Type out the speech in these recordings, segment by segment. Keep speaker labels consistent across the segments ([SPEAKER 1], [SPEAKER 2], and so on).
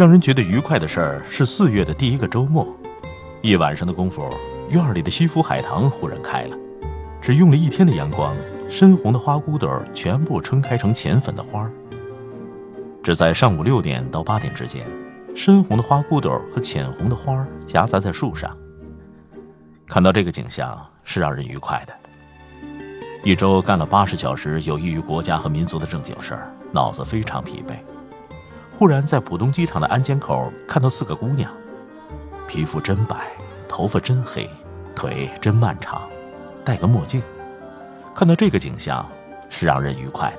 [SPEAKER 1] 让人觉得愉快的事儿是四月的第一个周末，一晚上的功夫，院里的西府海棠忽然开了，只用了一天的阳光，深红的花骨朵儿全部撑开成浅粉的花儿。只在上午六点到八点之间，深红的花骨朵和浅红的花儿夹杂在树上。看到这个景象是让人愉快的。一周干了八十小时有益于国家和民族的正经事儿，脑子非常疲惫。忽然在浦东机场的安检口看到四个姑娘，皮肤真白，头发真黑，腿真漫长，戴个墨镜。看到这个景象是让人愉快的。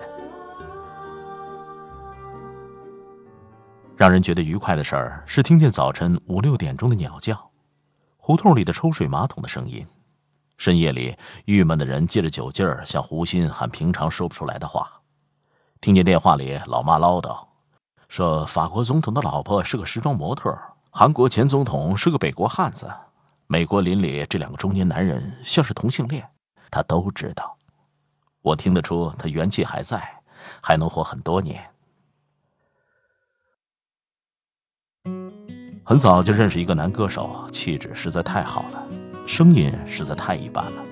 [SPEAKER 1] 让人觉得愉快的事儿是听见早晨五六点钟的鸟叫，胡同里的抽水马桶的声音，深夜里郁闷的人借着酒劲儿向胡鑫喊平常说不出来的话，听见电话里老妈唠叨，说法国总统的老婆是个时装模特，韩国前总统是个北国汉子，美国邻里这两个中年男人像是同性恋，他都知道。我听得出他元气还在，还能活很多年。很早就认识一个男歌手，气质实在太好了，声音实在太一般了。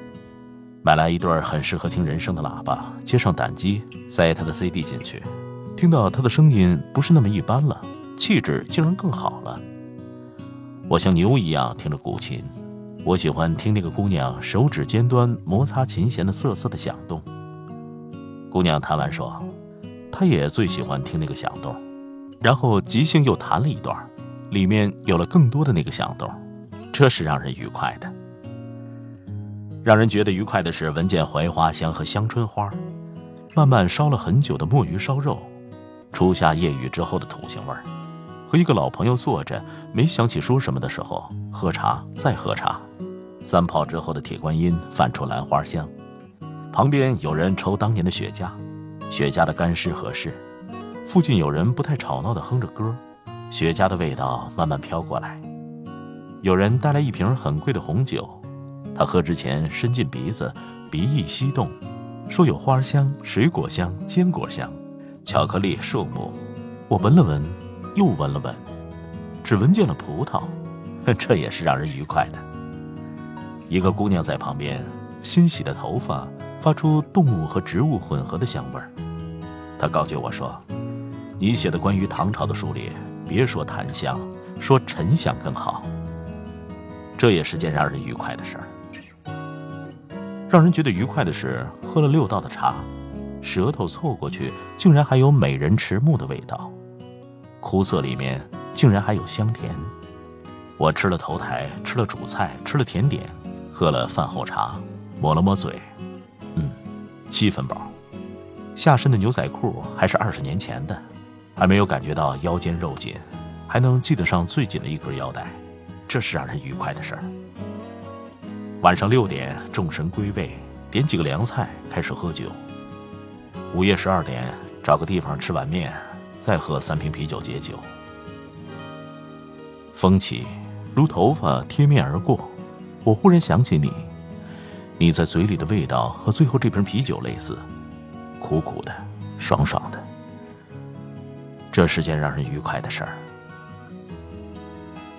[SPEAKER 1] 买来一对很适合听人声的喇叭，接上胆机，塞他的 CD 进去，听到他的声音不是那么一般了，气质竟然更好了。我像牛一样听着古琴，我喜欢听那个姑娘手指尖端摩擦琴弦的瑟瑟的响动。姑娘弹完说，她也最喜欢听那个响动，然后即兴又弹了一段。里面有了更多的那个响动，这是让人愉快的。让人觉得愉快的是闻见槐花香和香椿花，慢慢烧了很久的墨鱼烧肉，初夏夜雨之后的土腥味儿，和一个老朋友坐着，没想起说什么的时候，喝茶再喝茶，三泡之后的铁观音泛出兰花香，旁边有人抽当年的雪茄，雪茄的干湿合适，附近有人不太吵闹的哼着歌。雪茄的味道慢慢飘过来，有人带来一瓶很贵的红酒，他喝之前伸进鼻子，鼻翼吸动，说有花香、水果香、坚果香、巧克力、树木。我闻了闻，又闻了闻，只闻见了葡萄，这也是让人愉快的。一个姑娘在旁边，新洗的头发发出动物和植物混合的香味儿。她告诫我说：“你写的关于唐朝的书里。”别说檀香，说沉香更好。这也是件让人愉快的事儿。让人觉得愉快的是，喝了六道的茶，舌头凑过去，竟然还有美人迟暮的味道，苦涩里面竟然还有香甜。我吃了头台，吃了主菜，吃了甜点，喝了饭后茶，抹了抹嘴，嗯，七分饱。下身的牛仔裤还是二十年前的。还没有感觉到腰间肉紧，还能系得上最紧的一根腰带，这是让人愉快的事儿。晚上六点，众神归位，点几个凉菜，开始喝酒。午夜十二点，找个地方吃碗面，再喝三瓶啤酒解酒。风起，如头发贴面而过，我忽然想起你，你在嘴里的味道和最后这瓶啤酒类似，苦苦的，爽爽的。这是件让人愉快的事儿。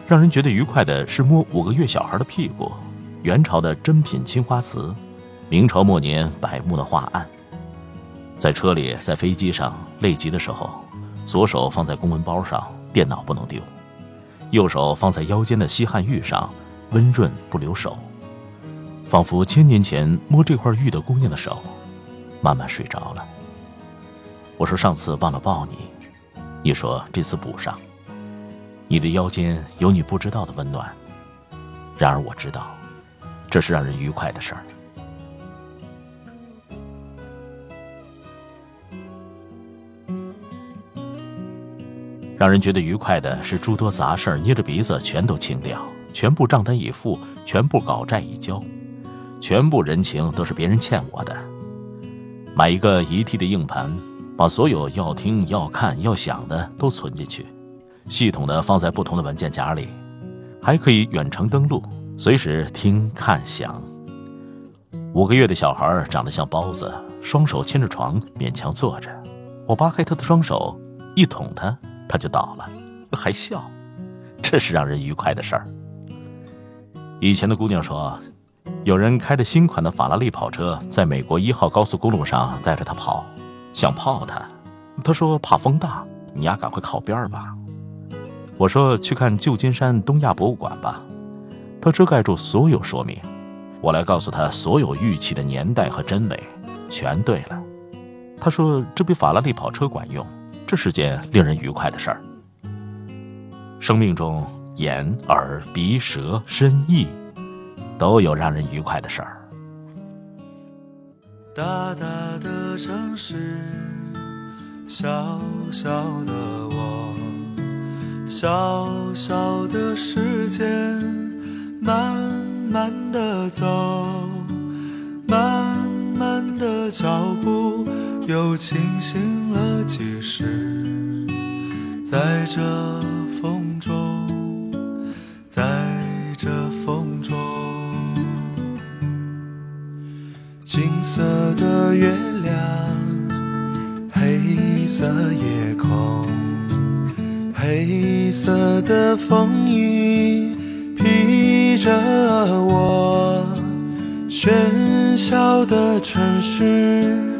[SPEAKER 1] 让人觉得愉快的是摸五个月小孩的屁股，元朝的珍品青花瓷，明朝末年柏木的画案。在车里，在飞机上，累极的时候，左手放在公文包上，电脑不能丢；右手放在腰间的西汉玉上，温润不留手，仿佛千年前摸这块玉的姑娘的手，慢慢睡着了。我说上次忘了抱你。你说这次补上，你的腰间有你不知道的温暖。然而我知道，这是让人愉快的事儿。让人觉得愉快的是诸多杂事儿捏着鼻子全都清掉，全部账单已付，全部稿债已交，全部人情都是别人欠我的。买一个一 T 的硬盘，把所有要听、要看、要想的都存进去，系统的放在不同的文件夹里，还可以远程登录，随时听、看、想。五个月的小孩长得像包子，双手牵着床勉强坐着，我扒开他的双手，一捅他，他就倒了，还笑，这是让人愉快的事儿。以前的姑娘说。有人开着新款的法拉利跑车，在美国一号高速公路上带着他跑，想泡他。他说怕风大，你丫赶快靠边吧。我说去看旧金山东亚博物馆吧。他遮盖住所有说明，我来告诉他所有玉器的年代和真伪，全对了。他说这比法拉利跑车管用，这是件令人愉快的事儿。生命中眼、耳、鼻、舌、身、意。都有让人愉快的事儿。
[SPEAKER 2] 大大的城市，小小的我，小小的时间，慢慢的走，慢慢的脚步，有清醒了几时，在这风中，在这风中。金色的月亮，黑色夜空，黑色的风衣披着我。喧嚣的城市，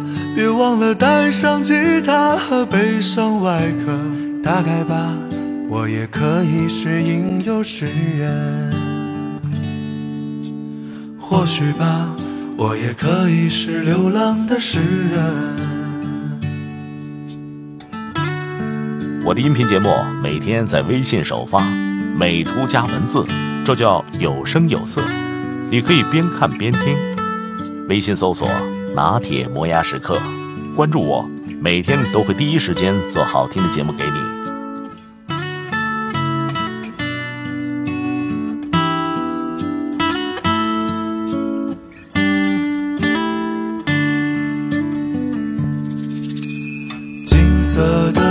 [SPEAKER 2] 别忘了带上吉他和悲伤外壳。大概吧，我也可以是吟游诗人。或许吧。我也可以是流浪的诗人。
[SPEAKER 1] 我的音频节目每天在微信首发，美图加文字，这叫有声有色。你可以边看边听。微信搜索“拿铁磨牙时刻”，关注我，每天都会第一时间做好听的节目给你。
[SPEAKER 2] 金色的